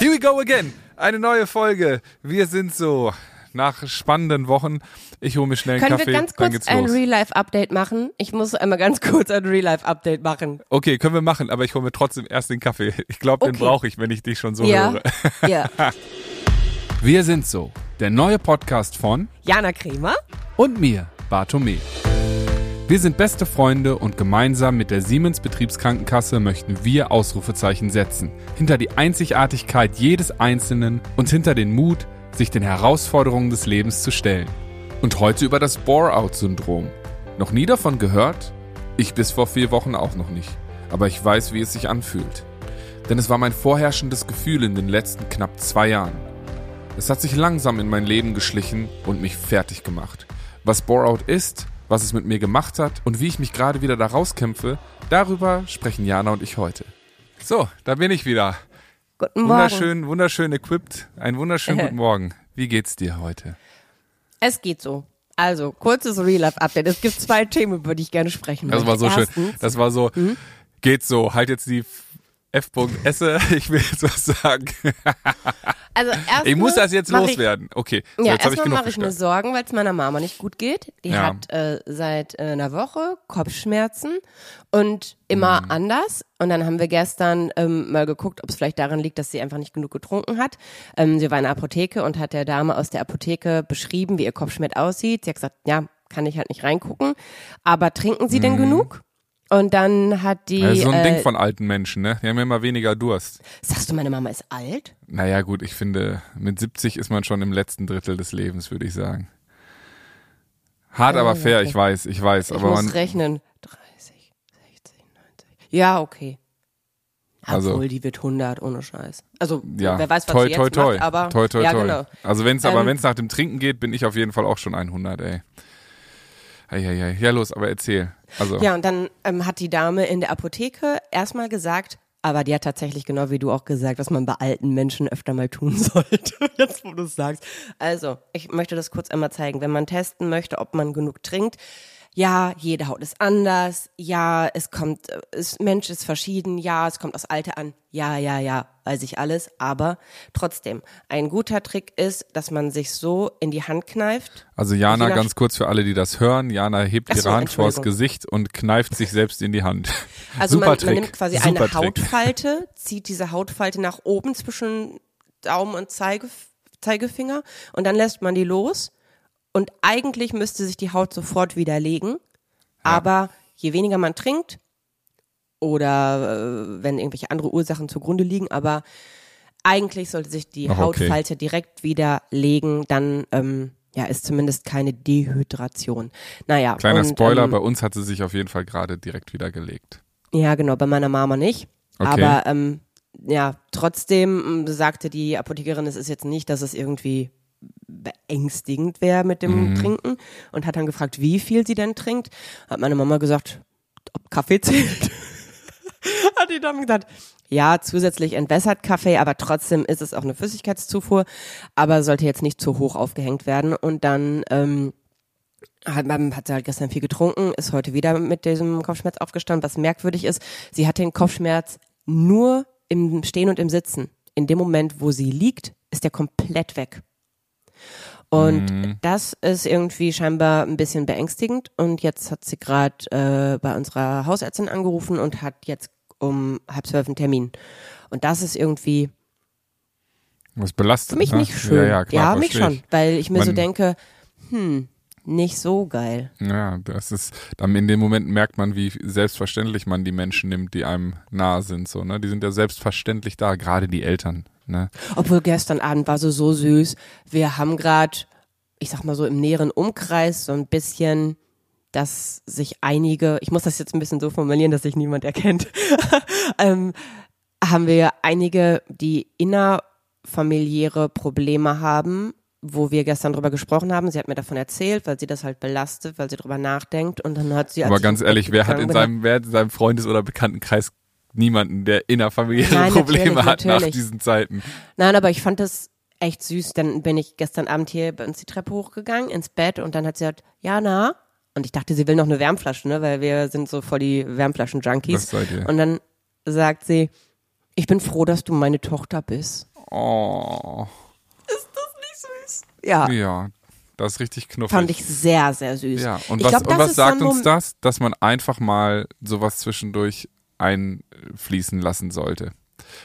Here we go again. Eine neue Folge. Wir sind so nach spannenden Wochen. Ich hole mir schnell einen Können Kaffee. wir ganz kurz ein. Real-Life-Update machen? Ich muss einmal ganz kurz ein Real-Life-Update machen. Okay, können wir machen, aber ich hole mir trotzdem erst den Kaffee. Ich glaube, den Okay. brauche ich, wenn ich dich schon so ja. höre. ja. Wir sind so. Der neue Podcast von Jana Kremer. und mir, Bartome. Wir sind beste Freunde und gemeinsam mit der Siemens Betriebskrankenkasse möchten wir Ausrufezeichen setzen. Hinter die Einzigartigkeit jedes Einzelnen und hinter den Mut, sich den Herausforderungen des Lebens zu stellen. Und heute über das Bore-out-Syndrom. Noch nie davon gehört? Ich bis vor vier Wochen auch noch nicht. Aber ich weiß, wie es sich anfühlt. Denn es war mein vorherrschendes Gefühl in den letzten knapp zwei Jahren. Es hat sich langsam in mein Leben geschlichen und mich fertig gemacht. Was Bore-out ist, was es mit mir gemacht hat und wie ich mich gerade wieder da rauskämpfe, darüber sprechen Jana und ich heute. So, da bin ich wieder. Guten Morgen. Wunderschön, wunderschön equipped. Einen wunderschönen guten Morgen. Wie geht's dir heute? Es geht so. Also, kurzes Real-Life-Update. Es gibt zwei Themen, über die ich gerne sprechen Das möchte. war so schön. Erstens, Das war so, geht so, halt jetzt die F.esse, ich will jetzt was sagen. Also erstmal Ich muss das jetzt mach ich- loswerden. Okay, so, Ja, erstmal mache ich mir. Sorgen, weil es meiner Mama nicht gut geht. Die Ja. hat äh, seit äh, einer Woche Kopfschmerzen und immer Mhm. anders. Und dann haben wir gestern ähm, mal geguckt, ob es vielleicht daran liegt, dass sie einfach nicht genug getrunken hat. Ähm, sie war in der Apotheke und hat der Dame aus der Apotheke beschrieben, wie ihr Kopfschmerz aussieht. Sie hat gesagt, ja, kann ich halt nicht reingucken. Aber trinken Sie denn genug? Und dann hat die. Das ist so ein äh, Ding von alten Menschen, ne? Die haben ja immer weniger Durst. sagst du, meine Mama ist alt? Naja, gut, ich finde, mit 70 ist man schon im letzten Drittel des Lebens, würde ich sagen. Hart, aber fair, okay. ich weiß, ich weiß. Ich aber muss man, rechnen. 30, 60, 90. Ja, okay. Also- Obwohl, die wird 100, ohne Scheiß. Also, ja, wer weiß, was toi, sie toi, jetzt toi, macht, aber toi, toi, ja, toi. genau. Also wenn es aber Ähm, wenn es nach dem Trinken geht, bin ich auf jeden Fall auch schon 100, ey. Ei, ei, ei. Ja, los, aber erzähl. Also, Ja, und dann ähm, hat die Dame in der Apotheke erstmal gesagt, aber die hat tatsächlich genau wie du auch gesagt, was man bei alten Menschen öfter mal tun sollte. Jetzt, wo du es sagst. Also, ich möchte das kurz einmal zeigen. Wenn man testen möchte, ob man genug trinkt, ja, jede Haut ist anders. Ja, es kommt, äh, es, Mensch ist verschieden. Ja, es kommt aus Alter an. Ja, ja, ja, weiß ich alles. Aber trotzdem, ein guter Trick ist, dass man sich so in die Hand kneift. also Jana, ganz kurz für alle, die das hören. Jana hebt ihre so, Hand vors. Gesicht und kneift sich selbst in die Hand. Also Super man, Trick. man nimmt quasi Super eine Trick. Hautfalte, zieht diese Hautfalte nach oben zwischen Daumen und Zeige, Zeigefinger und dann lässt man die los. Und eigentlich müsste sich die Haut sofort wieder legen. Aber je weniger man trinkt oder äh, wenn irgendwelche andere Ursachen zugrunde liegen, aber eigentlich sollte sich die Ach, okay. Hautfalte direkt wieder legen, dann ähm, ja, ist zumindest keine Dehydration. Naja. Kleiner und, Spoiler, ähm, bei uns hat sie sich auf jeden Fall gerade direkt wieder gelegt. ja, genau, bei meiner Mama nicht. Okay. Aber ähm, ja, trotzdem ähm, sagte die Apothekerin, es ist jetzt nicht, dass es irgendwie beängstigend wäre mit dem Mhm. Trinken und hat dann gefragt, wie viel sie denn trinkt. Hat meine Mama gesagt, ob Kaffee zählt. hat die Dame gesagt, ja, zusätzlich entwässert Kaffee, aber trotzdem ist es auch eine Flüssigkeitszufuhr, aber sollte jetzt nicht zu hoch aufgehängt werden. Und dann ähm, hat, hat sie halt gestern viel getrunken, ist heute wieder mit diesem Kopfschmerz aufgestanden, was merkwürdig ist. Sie hat den Kopfschmerz nur im Stehen und im Sitzen. In dem Moment, wo sie liegt, ist der komplett weg. Und das ist irgendwie scheinbar ein bisschen beängstigend. Und jetzt hat sie gerade äh, bei unserer Hausärztin angerufen und hat jetzt um halb zwölf einen Termin. Und das ist irgendwie Was belastet für mich ne? nicht schön. Ja, ja, klar, mich versteh schon, weil ich mir so Man- denke, hm, nicht so geil. Ja, das ist, dann in dem Moment merkt man, wie selbstverständlich man die Menschen nimmt, die einem nahe sind, so, ne? Die sind ja selbstverständlich da, gerade die Eltern, ne? Obwohl gestern Abend war so so süß. Wir haben gerade, ich sag mal so im näheren Umkreis so ein bisschen, dass sich einige, ich muss das jetzt ein bisschen so formulieren, dass sich niemand erkennt, ähm, haben wir einige, die innerfamiliäre Probleme haben, wo wir gestern drüber gesprochen haben. Sie hat mir davon erzählt, weil sie das halt belastet, weil sie drüber nachdenkt und dann hat sie. Aber ganz ehrlich, wer hat gegangen in bin, seinem, wer in seinem Freundes- oder Bekanntenkreis niemanden, der innerfamiliäre Nein, Probleme natürlich, hat nach natürlich. diesen Zeiten? Nein, aber ich fand das echt süß. Dann bin ich gestern Abend hier bei uns die Treppe hochgegangen ins Bett und dann hat sie gesagt, ja, na? Und ich dachte, sie will noch eine Wärmflasche, ne, weil wir sind so voll die Wärmflaschen-Junkies. Das seid ihr. Und dann sagt sie, ich bin froh, dass du meine Tochter bist. Oh. Ist das nicht süß? Ja. Ja, das ist richtig knuffig. Fand ich sehr, sehr süß. Ja, und ich was, glaub, und das was sagt uns das? Dass man einfach mal sowas zwischendurch einfließen lassen sollte.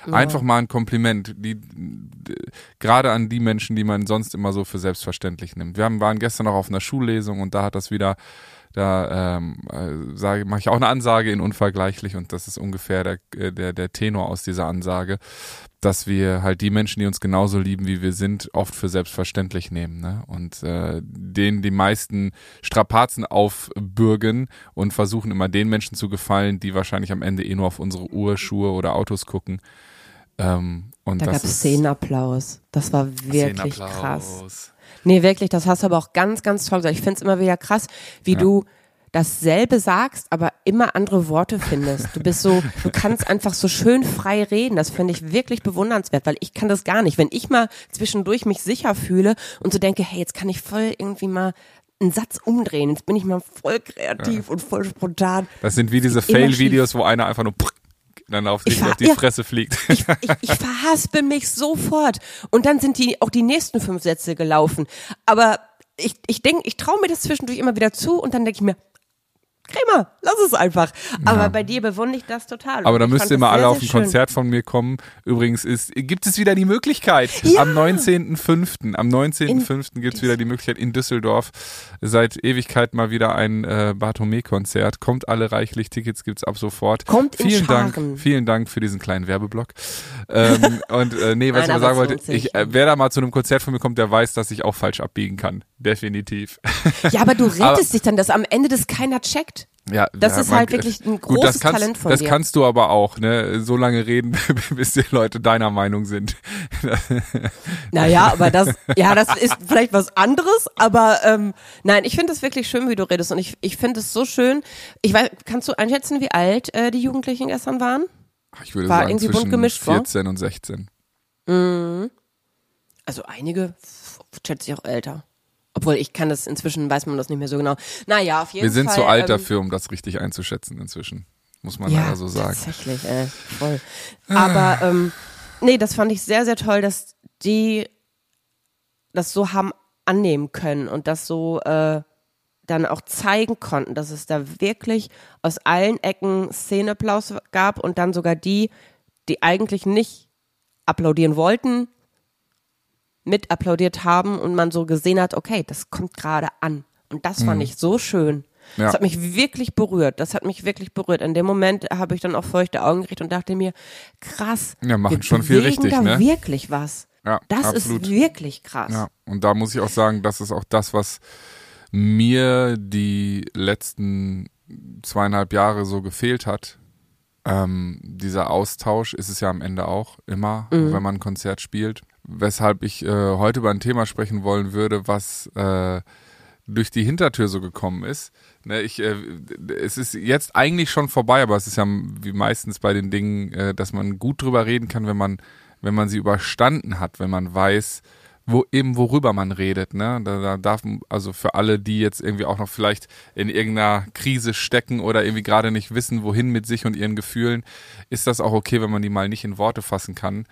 Einfach mal ein Kompliment, die, d- gerade an die Menschen, die man sonst immer so für selbstverständlich nimmt. Wir haben, waren gestern noch auf einer Schullesung und da hat das wieder, da ähm, äh, sage, mache ich auch eine Ansage in unvergleichlich und das ist ungefähr der, äh, der, der Tenor aus dieser Ansage, dass wir halt die Menschen, die uns genauso lieben, wie wir sind, oft für selbstverständlich nehmen ne? und äh, denen die meisten Strapazen aufbürgen und versuchen immer den Menschen zu gefallen, die wahrscheinlich am Ende eh nur auf unsere Uhr, Schuhe oder Autos gucken. Ähm, und Da gab es Szenenapplaus. Das war wirklich Szenenapplaus. krass. Nee, wirklich, das hast du aber auch ganz, ganz toll gesagt. Ich finde es immer wieder krass, wie Ja. du dasselbe sagst, aber immer andere Worte findest. Du bist so, du kannst einfach so schön frei reden. Das finde ich wirklich bewundernswert, weil ich kann das gar nicht. Wenn ich mal zwischendurch mich sicher fühle und so denke, hey, jetzt kann ich voll irgendwie mal einen Satz umdrehen. Jetzt bin ich mal voll kreativ und voll spontan. Das sind wie diese Fail-Videos, wo einer einfach nur dann auf, Ich auf die ja. Fresse fliegt. Ich, ich, ich verhaspel mich sofort. Und dann sind die auch die nächsten fünf Sätze gelaufen. Aber ich, ich denke, ich traue mir das zwischendurch immer wieder zu und dann denke ich mir, Krämer, lass es einfach. Aber bei dir bewundere ich das total. Aber da müsst ihr mal alle sehr, auf ein. Konzert von mir kommen. Übrigens ist, gibt es wieder die Möglichkeit. Ja. Am 19.05. Am 19.05. gibt es wieder die Möglichkeit in Düsseldorf. Seit Ewigkeit mal wieder ein äh, Bartholomä-Konzert. Kommt alle reichlich. Tickets gibt's ab sofort. Kommt in vielen Scharen. Dank, vielen Dank für diesen kleinen Werbeblock. ähm, und äh, nee, was Nein, ich mal aber sagen wollte, ich, äh, wer da mal zu einem Konzert von mir kommt, der weiß, dass ich auch falsch abbiegen kann. Definitiv. Ja, aber du Aber- rettest dich dann, dass am Ende das keiner checkt. Ja, Das ja, ist man- halt wirklich ein Gut, das großes kannst, Talent von das dir. kannst du aber auch, ne? So lange reden, bis die Leute deiner Meinung sind. Naja, aber das, ja, das ist vielleicht was anderes, aber ähm, nein, ich finde es wirklich schön, wie du redest und ich, ich finde es so schön. Ich weiß, kannst du einschätzen, wie alt äh, die Jugendlichen gestern waren? Ich würde War sagen irgendwie bunt zwischen gemischt, wa? 14 und 16. Also einige, schätze ich auch älter. Obwohl ich kann das, inzwischen weiß man das nicht mehr so genau. Naja, auf jeden Wir sind Fall. zu alt ähm, dafür, um das richtig einzuschätzen inzwischen. Muss man ja, leider so sagen. tatsächlich, ey, voll. Aber ähm, nee, das fand ich sehr, sehr toll, dass die das so haben annehmen können und das so äh, dann auch zeigen konnten, dass es da wirklich aus allen Ecken Szeneapplaus gab und dann sogar die, die eigentlich nicht applaudieren wollten, mit applaudiert haben und man so gesehen hat, okay, das kommt gerade an. Und das fand ich so schön. Mhm. Ja. Das hat mich wirklich berührt. Das hat mich wirklich berührt. In dem Moment habe ich dann auch feuchte Augen gekriegt und dachte mir, krass. Ja, machen wir schon viel richtig, da ne? wirklich was. Ja, Das absolut. ist wirklich krass. Ja, und da muss ich auch sagen, das ist auch das, was mir die letzten zweieinhalb Jahre so gefehlt hat. Ähm, dieser Austausch ist es ja am Ende auch immer, Mhm. wenn man ein Konzert spielt. Weshalb ich äh, heute über ein Thema sprechen wollen würde, was äh, durch die Hintertür so gekommen ist. Ne, ich, äh, es ist jetzt eigentlich schon vorbei, aber es ist ja wie meistens bei den Dingen, äh, dass man gut drüber reden kann, wenn man, wenn man sie überstanden hat, wenn man weiß, wo eben worüber man redet. Ne? Da, da darf also für alle, die jetzt irgendwie auch noch vielleicht in irgendeiner Krise stecken oder irgendwie gerade nicht wissen, wohin mit sich und ihren Gefühlen, ist das auch okay, wenn man die mal nicht in Worte fassen kann.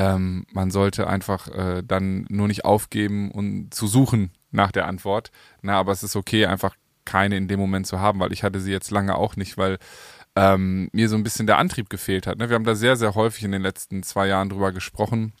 Ähm, man sollte einfach äh, dann nur nicht aufgeben und zu suchen nach der Antwort. Na, aber es ist okay, einfach keine in dem Moment zu haben, weil ich hatte sie jetzt lange auch nicht, weil ähm, mir so ein bisschen der Antrieb gefehlt hat. Ne? Wir haben da sehr, sehr häufig in den letzten zwei Jahren drüber gesprochen.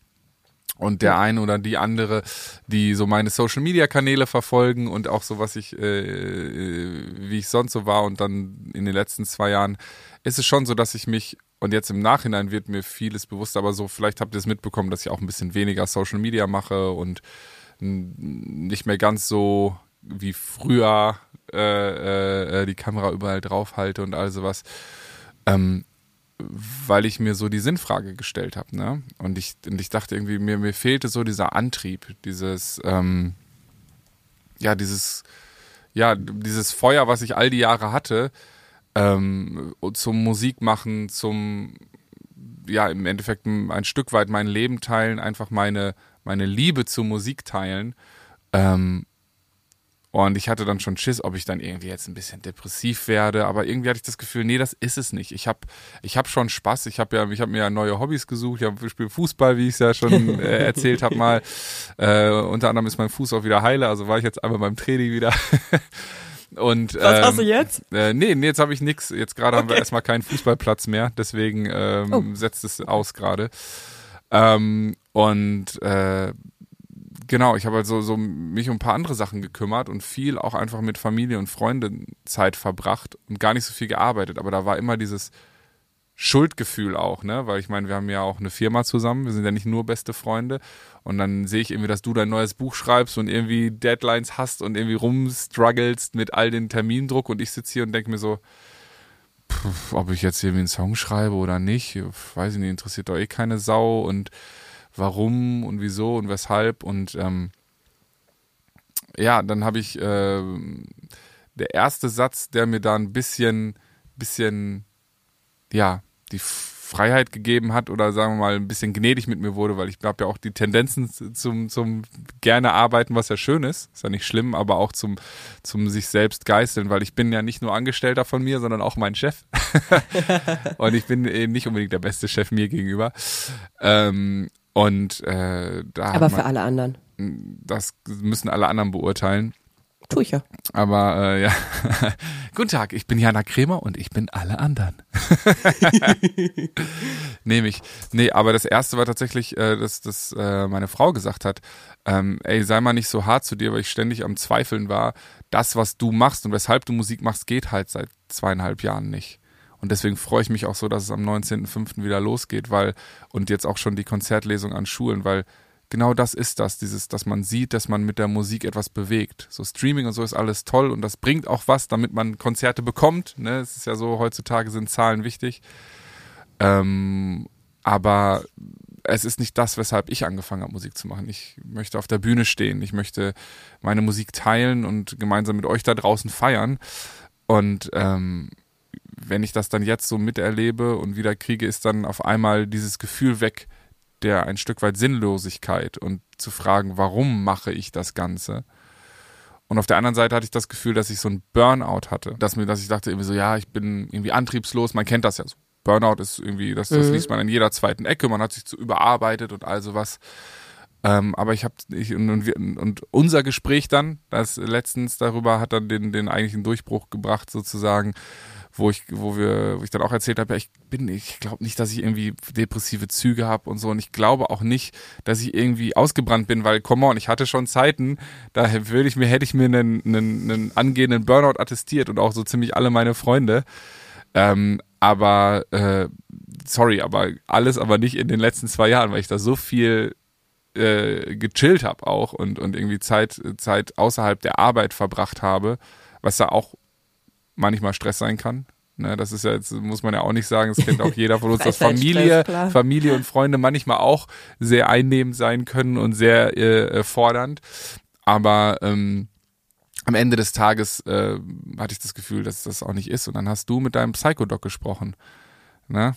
Und der eine oder die andere, die so meine Social Media Kanäle verfolgen und auch so, was ich, äh, wie ich sonst so war und dann in den letzten zwei Jahren, ist es schon so, dass ich mich, und jetzt im Nachhinein wird mir vieles bewusst, aber so, vielleicht habt ihr es mitbekommen, dass ich auch ein bisschen weniger Social Media mache und nicht mehr ganz so wie früher äh, äh, die Kamera überall drauf halte und all sowas. Ähm, weil ich mir so die Sinnfrage gestellt habe, ne? Und ich, und ich dachte irgendwie, mir, mir fehlte so dieser Antrieb, dieses, ähm, ja, dieses, ja, dieses Feuer, was ich all die Jahre hatte, ähm, zum Musik machen, zum, ja, im Endeffekt ein Stück weit mein Leben teilen, einfach meine, meine Liebe zur Musik teilen. Ähm, Und ich hatte dann schon Schiss, ob ich dann irgendwie jetzt ein bisschen depressiv werde, aber irgendwie hatte ich das Gefühl, nee, das ist es nicht. Ich habe ich hab schon Spaß, ich habe ja ich habe mir ja neue Hobbys gesucht, ich, hab, ich spiele Fußball, wie ich es ja schon äh, erzählt habe mal. Äh, unter anderem ist mein Fuß auch wieder heile, also war ich jetzt einmal beim Training wieder. Und, Was ähm, hast du jetzt? Äh, nee, nee, jetzt habe ich nix. Jetzt gerade haben wir erstmal keinen Fußballplatz mehr, deswegen ähm, Oh. setzt es aus gerade. Ähm, und äh, genau, ich habe halt so, so mich um ein paar andere Sachen gekümmert und viel auch einfach mit Familie und Freunden Zeit verbracht und gar nicht so viel gearbeitet. Aber da war immer dieses Schuldgefühl auch, ne? Weil ich meine, wir haben ja auch eine Firma zusammen, wir sind ja nicht nur beste Freunde. Und dann sehe ich irgendwie, dass du dein neues Buch schreibst und irgendwie Deadlines hast und irgendwie rumstruggelst mit all den Termindruck und ich sitze hier und denke mir so, pff, ob ich jetzt irgendwie einen Song schreibe oder nicht, weiß ich nicht, interessiert doch eh keine Sau und warum und wieso und weshalb und ähm, ja, dann habe ich äh, der erste Satz, der mir da ein bisschen, bisschen, ja, die Freiheit gegeben hat oder sagen wir mal ein bisschen gnädig mit mir wurde, weil ich habe ja auch die Tendenzen zum, zum gerne arbeiten, was ja schön ist, ist ja nicht schlimm, aber auch zum, zum sich selbst geißeln, weil ich bin ja nicht nur Angestellter von mir, sondern auch mein Chef. und ich bin eben nicht unbedingt der beste Chef mir gegenüber. Ähm, und äh, da Aber hat für man, alle anderen. das müssen alle anderen beurteilen. Tu ich ja. Aber äh, ja, guten Tag, ich bin Jana Kremer und ich bin alle anderen. Nehme ich. Nee, aber das erste war tatsächlich, äh, dass, dass äh, meine Frau gesagt hat, ähm, ey, sei mal nicht so hart zu dir, weil ich ständig am Zweifeln war, das, was du machst und weshalb du Musik machst, geht halt seit zweieinhalb Jahren nicht. Und deswegen freue ich mich auch so, dass es am 19.05. wieder losgeht, weil, und jetzt auch schon die Konzertlesung an Schulen, weil genau das ist das, dieses, dass man sieht, dass man mit der Musik etwas bewegt. So Streaming und so ist alles toll und das bringt auch was, damit man Konzerte bekommt. Ne? Es ist ja so, heutzutage sind Zahlen wichtig. Ähm, aber es ist nicht das, weshalb ich angefangen habe, Musik zu machen. Ich möchte auf der Bühne stehen. Ich möchte meine Musik teilen und gemeinsam mit euch da draußen feiern. Und ähm, wenn ich das dann jetzt so miterlebe und wieder kriege, ist dann auf einmal dieses Gefühl weg, der ein Stück weit Sinnlosigkeit und zu fragen, warum mache ich das Ganze? Und auf der anderen Seite hatte ich das Gefühl, dass ich so ein Burnout hatte, dass mir, dass ich dachte irgendwie so, ja, ich bin irgendwie antriebslos. Man kennt das ja so. Burnout ist irgendwie, das, das Mhm. liest man in jeder zweiten Ecke. Man hat sich zu überarbeitet und all sowas. Ähm, aber ich habe ich, und, und, und unser Gespräch dann, das letztens darüber hat dann den, den eigentlichen Durchbruch gebracht sozusagen, wo ich, wo wir, wo ich dann auch erzählt habe, ja, ich bin, ich glaube nicht, dass ich irgendwie depressive Züge habe und so. Und ich glaube auch nicht, dass ich irgendwie ausgebrannt bin, weil, come on, ich hatte schon Zeiten, da würde ich mir, hätte ich mir einen, einen, einen angehenden Burnout attestiert und auch so ziemlich alle meine Freunde. Ähm, aber äh, sorry, aber alles aber nicht in den letzten zwei Jahren, weil ich da so viel äh, gechillt habe auch und, und irgendwie Zeit, Zeit außerhalb der Arbeit verbracht habe, was da auch manchmal Stress sein kann. Ne, das ist ja jetzt, muss man ja auch nicht sagen, das kennt auch jeder von uns, dass Familie. Familie und Freunde manchmal auch sehr einnehmend sein können und sehr äh, fordernd. Aber ähm, am Ende des Tages äh, hatte ich das Gefühl, dass das auch nicht ist. Und dann hast du mit deinem Psychodoc gesprochen. Ne?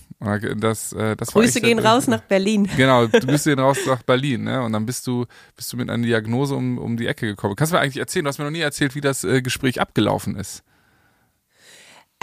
Das, äh, das Grüße gehen raus nach Berlin. Genau, du bist hier raus nach Berlin, ne? Und dann bist du, bist du mit einer Diagnose um, um die Ecke gekommen. Kannst du mir eigentlich erzählen? Du hast mir noch nie erzählt, wie das äh, Gespräch abgelaufen ist.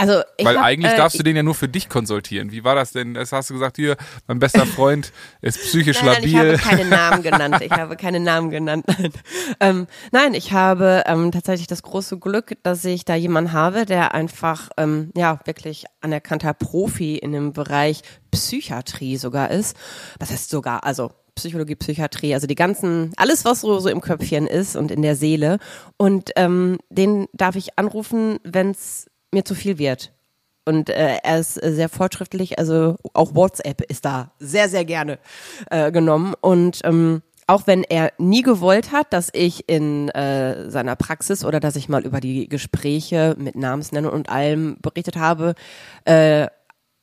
Also ich Weil hab, eigentlich äh, darfst du den ja nur für dich konsultieren. Wie war das denn? Das hast du gesagt, hier, mein bester Freund ist psychisch Nein, nein, ich habe labil. keine Namen genannt. Ich habe keine Namen genannt. Nein, ähm, nein ich habe ähm, tatsächlich das große Glück, dass ich da jemanden habe, der einfach ähm, ja wirklich anerkannter Profi in dem Bereich Psychiatrie sogar ist. Was heißt sogar? Also Psychologie, Psychiatrie, also die ganzen, alles was so, so im Köpfchen ist und in der Seele. Und ähm, den darf ich anrufen, wenn es mir zu viel wird. Und äh, er ist äh, sehr fortschrittlich, also auch WhatsApp ist da sehr, sehr gerne äh, genommen. Und ähm, auch wenn er nie gewollt hat, dass ich in äh, seiner Praxis oder dass ich mal über die Gespräche mit Namensnennung und allem berichtet habe, äh,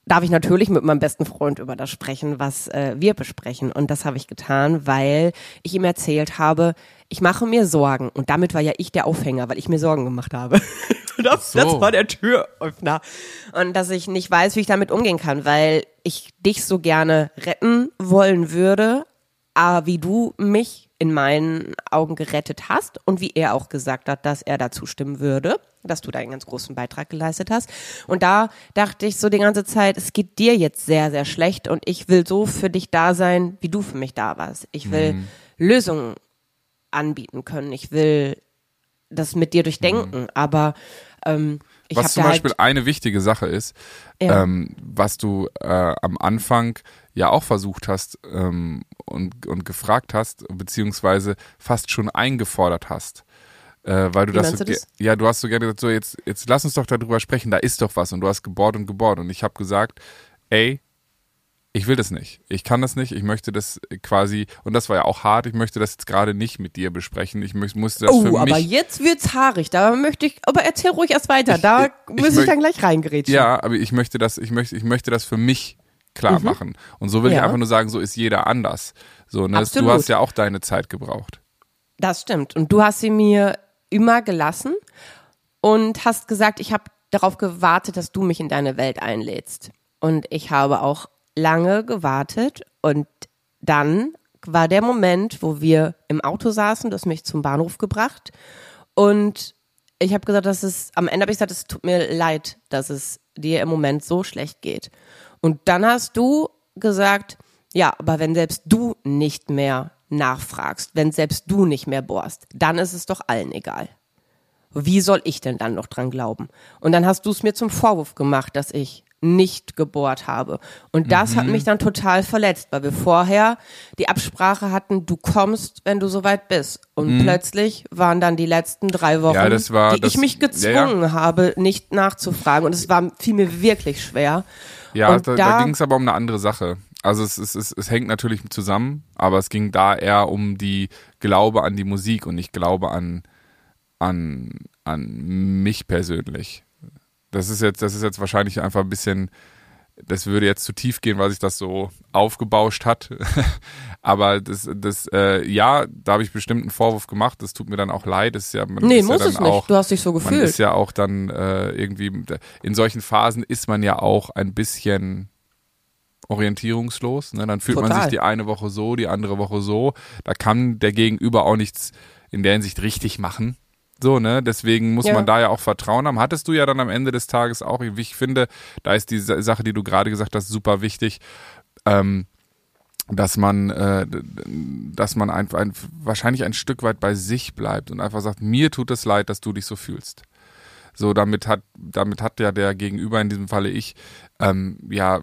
darf ich natürlich mit meinem besten Freund über das sprechen, was äh, wir besprechen. Und das habe ich getan, weil ich ihm erzählt habe, ich mache mir Sorgen. Und damit war ja ich der Aufhänger, weil ich mir Sorgen gemacht habe. das, so. das war der Türöffner. Und dass ich nicht weiß, wie ich damit umgehen kann, weil ich dich so gerne retten wollen würde, A, wie du mich in meinen Augen gerettet hast und wie er auch gesagt hat, dass er dazu stimmen würde, dass du da einen ganz großen Beitrag geleistet hast. Und da dachte ich so die ganze Zeit, es geht dir jetzt sehr, sehr schlecht und ich will so für dich da sein, wie du für mich da warst. Ich will mhm. Lösungen anbieten können. Ich will das mit dir durchdenken, mhm. aber ähm, ich was zum Beispiel halt eine wichtige Sache ist, ja. ähm, was du äh, am Anfang ja auch versucht hast ähm, und, und gefragt hast, beziehungsweise fast schon eingefordert hast. Äh, weil du Wie das, so, du das, ja, du hast so gerne gesagt, so jetzt, jetzt lass uns doch darüber sprechen, da ist doch was und du hast gebohrt und gebohrt und ich habe gesagt, ey, ich will das nicht. Ich kann das nicht. Ich möchte das quasi, und das war ja auch hart, ich möchte das jetzt gerade nicht mit dir besprechen. Ich musste das oh, für mich. aber jetzt wird's haarig. Da möchte ich, aber erzähl ruhig erst weiter. Da ich, muss ich, ich dann gleich reingerätschen. Ja, aber ich möchte das, ich möchte, ich möchte das für mich klar mhm. machen. Und so will ja. ich einfach nur sagen, so ist jeder anders. So, ne? Du hast ja auch deine Zeit gebraucht. Das stimmt. Und du hast sie mir immer gelassen und hast gesagt, ich habe darauf gewartet, dass du mich in deine Welt einlädst. Und ich habe auch lange gewartet und dann war der Moment, wo wir im Auto saßen, du hast mich zum Bahnhof gebracht und ich habe gesagt, dass es am Ende habe ich gesagt, es tut mir leid, dass es dir im Moment so schlecht geht. Und dann hast du gesagt, ja, aber wenn selbst du nicht mehr nachfragst, wenn selbst du nicht mehr bohrst, dann ist es doch allen egal. Wie soll ich denn dann noch dran glauben? Und dann hast du es mir zum Vorwurf gemacht, dass ich nicht gebohrt habe. Und das mhm. hat mich dann total verletzt, weil wir vorher die Absprache hatten, du kommst, wenn du soweit bist. Und mhm. plötzlich waren dann die letzten drei Wochen, ja, war, die das, ich mich gezwungen ja, ja. habe, nicht nachzufragen. Und es war fiel mir wirklich schwer. Ja, und da, da, da ging es aber um eine andere Sache. Also es, es, es, es hängt natürlich zusammen, aber es ging da eher um die Glaube an die Musik und nicht Glaube an, an, an mich persönlich. Das ist jetzt, das ist jetzt wahrscheinlich einfach ein bisschen, das würde jetzt zu tief gehen, weil sich das so aufgebauscht hat. Aber das, das, äh, ja, da habe ich bestimmt einen Vorwurf gemacht. Das tut mir dann auch leid. Das ist ja, man nee, ist muss ja es nicht. du hast dich so gefühlt. Man ist ja auch dann äh, irgendwie, in solchen Phasen ist man ja auch ein bisschen orientierungslos. Ne? Dann fühlt Total. man sich die eine Woche so, die andere Woche so. Da kann der Gegenüber auch nichts in der Hinsicht richtig machen. So, ne? Deswegen muss ja. man da ja auch Vertrauen haben. Hattest du ja dann am Ende des Tages auch. Ich finde, da ist die Sache, die du gerade gesagt hast, super wichtig. Ähm, dass man, äh, dass man einfach ein, wahrscheinlich ein Stück weit bei sich bleibt und einfach sagt, mir tut es leid, dass du dich so fühlst. So, damit hat, damit hat ja der Gegenüber, in diesem Falle ich, ähm, ja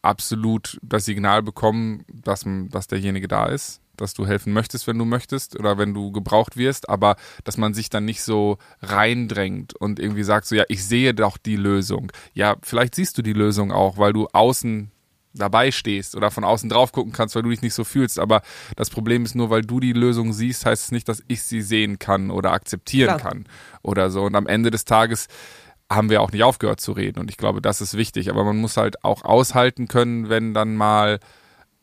absolut das Signal bekommen, dass, dass derjenige da ist dass du helfen möchtest, wenn du möchtest oder wenn du gebraucht wirst, aber dass man sich dann nicht so reindrängt und irgendwie sagt so, ja, ich sehe doch die Lösung. Ja, vielleicht siehst du die Lösung auch, weil du außen dabei stehst oder von außen drauf gucken kannst, weil du dich nicht so fühlst. Aber das Problem ist nur, weil du die Lösung siehst, heißt es nicht, dass ich sie sehen kann oder akzeptieren Klar. kann oder so. Und am Ende des Tages haben wir auch nicht aufgehört zu reden. Und ich glaube, das ist wichtig. Aber man muss halt auch aushalten können, wenn dann mal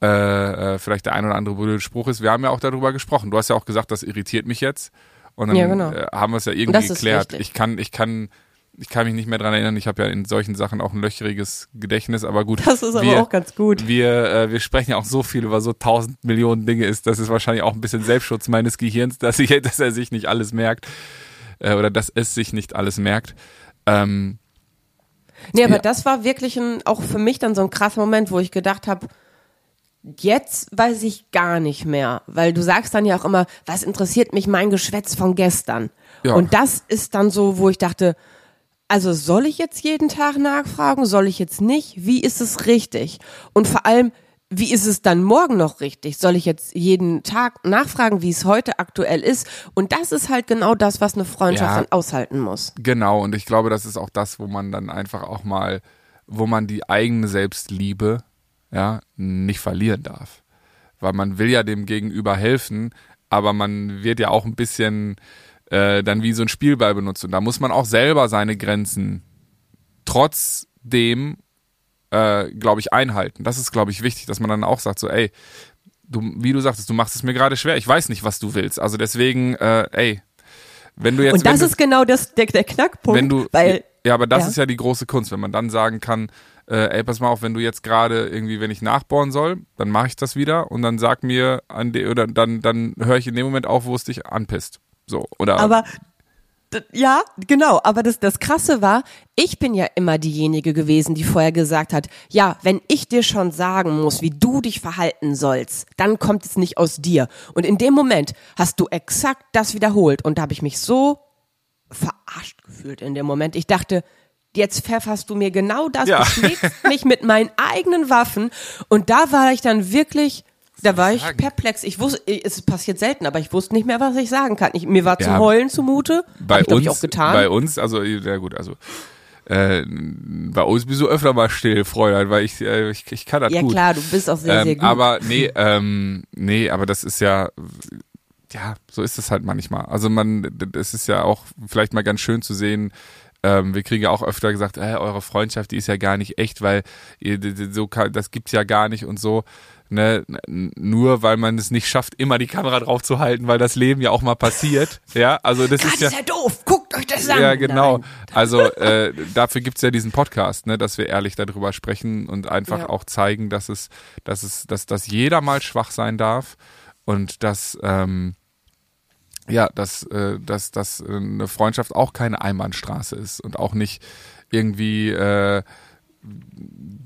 äh, äh, vielleicht der ein oder andere blöde Spruch ist. Wir haben ja auch darüber gesprochen. Du hast ja auch gesagt, das irritiert mich jetzt. Und dann ja, genau. äh, haben wir es ja irgendwie geklärt. Ich kann, ich kann, ich kann mich nicht mehr dran erinnern. Ich habe ja in solchen Sachen auch ein löcheriges Gedächtnis, aber gut. Das ist wir, aber auch ganz gut. Wir, äh, wir sprechen ja auch so viel über so tausend Millionen Dinge ist. Das ist wahrscheinlich auch ein bisschen Selbstschutz meines Gehirns, dass, ich, dass er sich nicht alles merkt. Äh, oder dass es sich nicht alles merkt. Ähm, nee, aber ja. das war wirklich ein, auch für mich dann so ein krasser Moment, wo ich gedacht habe, Jetzt weiß ich gar nicht mehr, weil du sagst dann ja auch immer, was interessiert mich mein Geschwätz von gestern? Ja. Und das ist dann so, wo ich dachte, also soll ich jetzt jeden Tag nachfragen? Soll ich jetzt nicht? Wie ist es richtig? Und vor allem, wie ist es dann morgen noch richtig? Soll ich jetzt jeden Tag nachfragen, wie es heute aktuell ist? Und das ist halt genau das, was eine Freundschaft ja, dann aushalten muss. Genau, und ich glaube, das ist auch das, wo man dann einfach auch mal, wo man die eigene Selbstliebe ja, nicht verlieren darf. Weil man will ja dem Gegenüber helfen, aber man wird ja auch ein bisschen äh, dann wie so ein Spielball benutzt. Und da muss man auch selber seine Grenzen trotzdem, äh, glaube ich, einhalten. Das ist, glaube ich, wichtig, dass man dann auch sagt, so, ey, du, wie du sagtest, du machst es mir gerade schwer. Ich weiß nicht, was du willst. Also deswegen, äh, ey, wenn du jetzt. Und das ist genau das, der, der Knackpunkt, wenn du, weil Ja, aber das Ja. ist ja die große Kunst, wenn man dann sagen kann, äh, ey, pass mal auf, wenn du jetzt gerade irgendwie, wenn ich nachbohren soll, dann mache ich das wieder und dann sag mir an de, oder dann dann höre ich in dem Moment auf, wo es dich anpisst. So oder Aber ja, genau. Aber das, das Krasse war, ich bin ja immer diejenige gewesen, die vorher gesagt hat, ja, wenn ich dir schon sagen muss, wie du dich verhalten sollst, dann kommt es nicht aus dir. Und in dem Moment hast du exakt das wiederholt. Und da habe ich mich so verarscht gefühlt in dem Moment. Ich dachte, jetzt pfefferst du mir genau das, Ja. du schlägst mich mit meinen eigenen Waffen. Und da war ich dann wirklich, da war ich sagen? perplex. Ich wusste, es passiert selten, aber ich wusste nicht mehr, was ich sagen kann. Ich, mir war Ja. zum Heulen zumute. bei Hab ich, uns ich, auch getan. bei uns, also ja gut, also äh, bei uns bist du öfter mal still, Fräulein, weil ich äh, ich, ich kann das ja gut. klar, du bist auch sehr, sehr ähm, gut. aber nee, ähm, nee, aber das ist ja, ja, so ist es halt manchmal. Also man, es ist ja auch vielleicht mal ganz schön zu sehen. Ähm, wir kriegen ja auch öfter gesagt, äh, eure Freundschaft, die ist ja gar nicht echt, weil ihr, so das gibt's ja gar nicht und so. Ne, nur weil man es nicht schafft, immer die Kamera drauf zu halten, weil das Leben ja auch mal passiert. Ja, also das das ist ja, ist ja doof. Guckt euch das an. ja, genau. Nein. Also äh, dafür gibt's ja diesen Podcast, ne, dass wir ehrlich darüber sprechen und einfach Ja. auch zeigen, dass es, dass es, dass, dass jeder mal schwach sein darf und dass ähm, ja, dass, äh, dass, dass äh, eine Freundschaft auch keine Einbahnstraße ist und auch nicht irgendwie äh,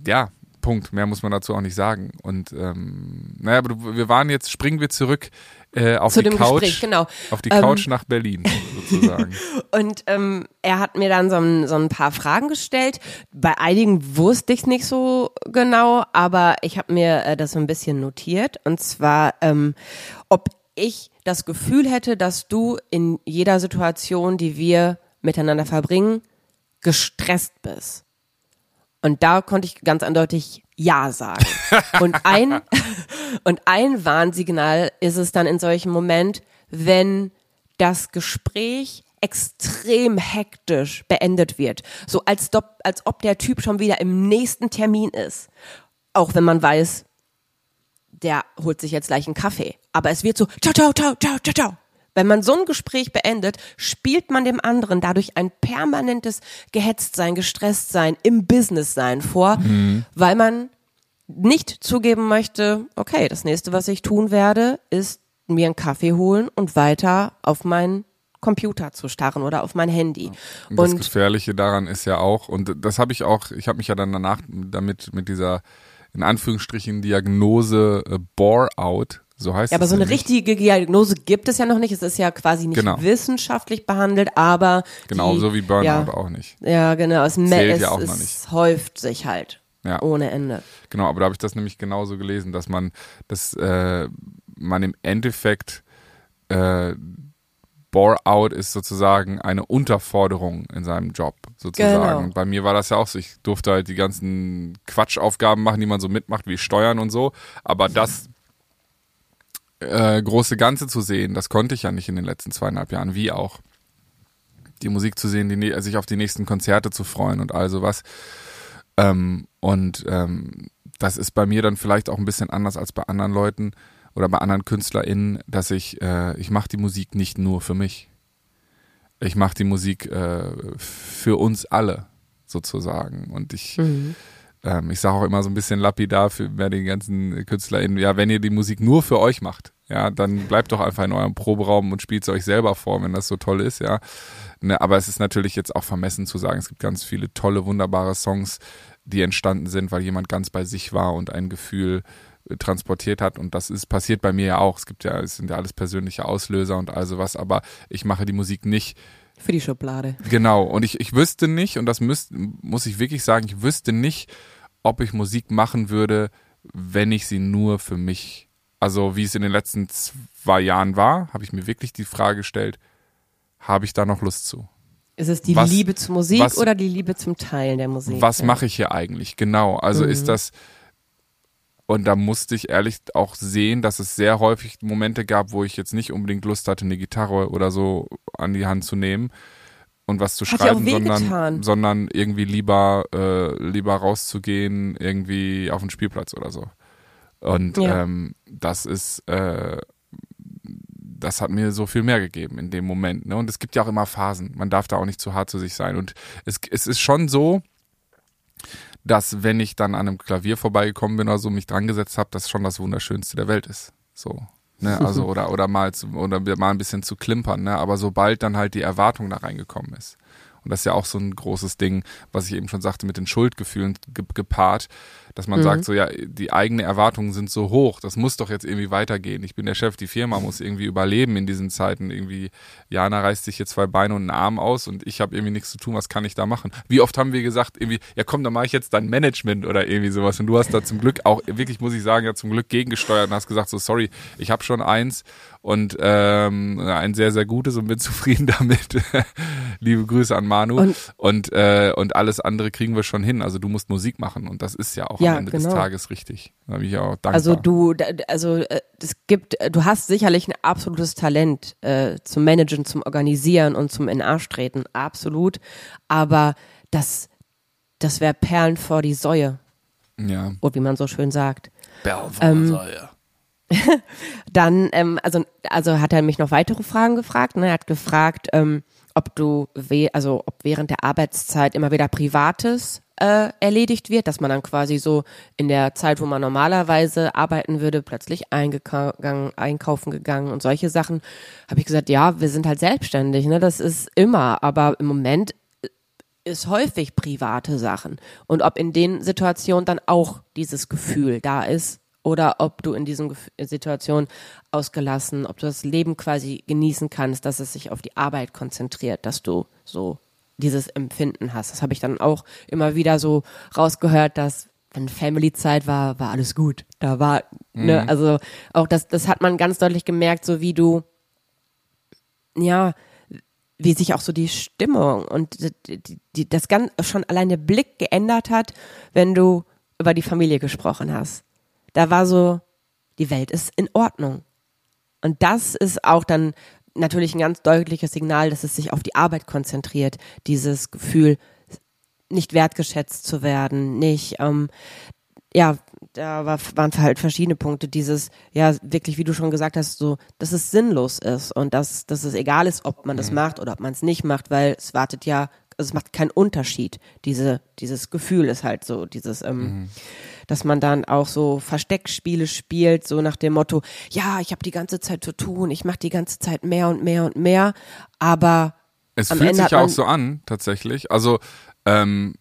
ja, Punkt. Mehr muss man dazu auch nicht sagen. Und ähm, naja, aber du- wir waren jetzt, springen wir zurück äh, auf Zu die Couch, Gespräch, genau. auf die Ähm, Couch nach Berlin sozusagen. Und ähm, er hat mir dann so ein, so ein paar Fragen gestellt. Bei einigen wusste ich es nicht so genau, aber ich habe mir äh, das so ein bisschen notiert. Und zwar, ähm, ob ich das Gefühl hätte, dass du in jeder Situation, die wir miteinander verbringen, gestresst bist. Und da konnte ich ganz eindeutig Ja sagen. Und ein, und ein Warnsignal ist es dann in solchem Moment, wenn das Gespräch extrem hektisch beendet wird. So als, ob, als ob der Typ schon wieder im nächsten Termin ist. Auch wenn man weiß, der holt sich jetzt gleich einen Kaffee. Aber es wird so, ciao, ciao, ciao, ciao, ciao, ciao. Wenn man so ein Gespräch beendet, spielt man dem anderen dadurch ein permanentes Gehetztsein, Gestresstsein, im Business-Sein vor, weil man nicht zugeben möchte, okay, das nächste, was ich tun werde, ist mir einen Kaffee holen und weiter auf meinen Computer zu starren oder auf mein Handy. Und das Gefährliche daran ist ja auch, und das habe ich auch, ich habe mich ja dann danach damit mit dieser in Anführungsstrichen Diagnose äh, Bore-out, so heißt Ja, aber es so eine nämlich. richtige Diagnose gibt es ja noch nicht. Es ist ja quasi nicht Genau. wissenschaftlich behandelt, aber Genau, die, so wie Burnout ja, auch nicht. Ja, genau. Es, Zählt es, ja auch es noch nicht. häuft sich halt Ja. ohne Ende. Genau, aber da habe ich das nämlich genauso gelesen, dass man, dass äh, man im Endeffekt äh, Bore-out ist sozusagen eine Unterforderung in seinem Job, sozusagen. Genau. Bei mir war das ja auch so. Ich durfte halt die ganzen Quatschaufgaben machen, die man so mitmacht, wie Steuern und so. Aber das äh, große Ganze zu sehen, das konnte ich ja nicht in den letzten zweieinhalb Jahren, wie auch. Die Musik zu sehen, die, sich auf die nächsten Konzerte zu freuen und all sowas. Ähm, und ähm, das ist bei mir dann vielleicht auch ein bisschen anders als bei anderen Leuten oder bei anderen KünstlerInnen, dass ich, äh, ich mache die Musik nicht nur für mich. Ich mache die Musik äh, für uns alle, sozusagen. Und ich, ähm, ich sage auch immer so ein bisschen lapidar für bei den ganzen KünstlerInnen, ja, wenn ihr die Musik nur für euch macht, ja, dann bleibt doch einfach in eurem Proberaum und spielt es euch selber vor, wenn das so toll ist, ja. Ne, aber es ist natürlich jetzt auch vermessen zu sagen, es gibt ganz viele tolle, wunderbare Songs, die entstanden sind, weil jemand ganz bei sich war und ein Gefühl transportiert hat und das ist passiert bei mir ja auch. Es gibt ja, es sind ja alles persönliche Auslöser und all sowas, aber ich mache die Musik nicht Für die Schublade. Genau, und ich, ich wüsste nicht, und das müsst, muss ich wirklich sagen, ich wüsste nicht, ob ich Musik machen würde, wenn ich sie nur für mich, also wie es in den letzten zwei Jahren war, habe ich mir wirklich die Frage gestellt, habe ich da noch Lust zu? Ist es die Was- Liebe zur Musik was- oder die Liebe zum Teilen der Musik? Was ja. mache ich hier eigentlich? Genau, also ist das, und da musste ich ehrlich auch sehen, dass es sehr häufig Momente gab, wo ich jetzt nicht unbedingt Lust hatte, eine Gitarre oder so an die Hand zu nehmen und was zu Hat schreiben, sondern, sondern irgendwie lieber, äh, lieber rauszugehen, irgendwie auf den Spielplatz oder so. Und Ja. ähm, das ist, äh, das hat mir so viel mehr gegeben in dem Moment. Ne? Und es gibt ja auch immer Phasen. Man darf da auch nicht zu hart zu sich sein. Und es, es ist schon so, dass wenn ich dann an einem Klavier vorbeigekommen bin oder so, mich dran gesetzt habe, das schon das Wunderschönste der Welt ist. So. Ne, also oder oder mal zu, oder mal ein bisschen zu klimpern, ne? Aber sobald dann halt die Erwartung da reingekommen ist. Und das ist ja auch so ein großes Ding, was ich eben schon sagte, mit den Schuldgefühlen gepaart, dass man mhm. sagt, so ja, die eigenen Erwartungen sind so hoch, das muss doch jetzt irgendwie weitergehen. Ich bin der Chef, die Firma muss irgendwie überleben in diesen Zeiten. Irgendwie, Jana reißt sich hier zwei Beine und einen Arm aus und ich habe irgendwie nichts zu tun, was kann ich da machen? Wie oft haben wir gesagt, irgendwie, ja komm, dann mache ich jetzt dein Management oder irgendwie sowas. Und du hast da zum Glück auch, wirklich muss ich sagen, ja zum Glück gegengesteuert und hast gesagt, so sorry, ich habe schon eins und ähm, ein sehr, sehr gutes und bin zufrieden damit. Liebe Grüße an Manu. Und, und, äh, und alles andere kriegen wir schon hin. Also du musst Musik machen und das ist ja auch ja, am Ende genau. des Tages richtig. Da bin ich auch dankbar. Also du, also äh, es gibt, du hast sicherlich ein absolutes Talent äh, zum Managen, zum Organisieren und zum in Arsch treten, absolut. Aber das, das wäre Perlen vor die Säue. Ja. Oder wie man so schön sagt. Perlen vor ähm, die Säue. dann, ähm, also, also hat er mich noch weitere Fragen gefragt. Ne? Er hat gefragt, ähm, ob du, also ob während der Arbeitszeit immer wieder Privates äh, erledigt wird, dass man dann quasi so in der Zeit, wo man normalerweise arbeiten würde, plötzlich eingegangen, einkaufen gegangen und solche Sachen, habe ich gesagt, ja, wir sind halt selbstständig, ne? Das ist immer, aber im Moment ist häufig private Sachen. Und ob in den Situationen dann auch dieses Gefühl da ist, oder ob du in diesen Situationen ausgelassen, ob du das Leben quasi genießen kannst, dass es sich auf die Arbeit konzentriert, dass du so dieses Empfinden hast. Das habe ich dann auch immer wieder so rausgehört, dass wenn Family-Zeit war, war alles gut. Da war, ne, mhm. ne, also auch das, das hat man ganz deutlich gemerkt, so wie du, ja, wie sich auch so die Stimmung und die, die, das ganz schon allein der Blick geändert hat, wenn du über die Familie gesprochen hast. Da war so, die Welt ist in Ordnung. Und das ist auch dann natürlich ein ganz deutliches Signal, dass es sich auf die Arbeit konzentriert. Dieses Gefühl, nicht wertgeschätzt zu werden, nicht, ähm, ja, da war, waren halt verschiedene Punkte. Dieses, ja, wirklich, wie du schon gesagt hast, so, dass es sinnlos ist und dass, dass es egal ist, ob man das mhm. macht oder ob man es nicht macht, weil es wartet ja, also es macht keinen Unterschied. Diese, dieses Gefühl ist halt so, dieses, ähm, mhm dass man dann auch so Versteckspiele spielt, so nach dem Motto, ja, ich habe die ganze Zeit zu tun, ich mache die ganze Zeit mehr und mehr und mehr, aber es fühlt Ende sich ja auch so an, tatsächlich. Also ähm,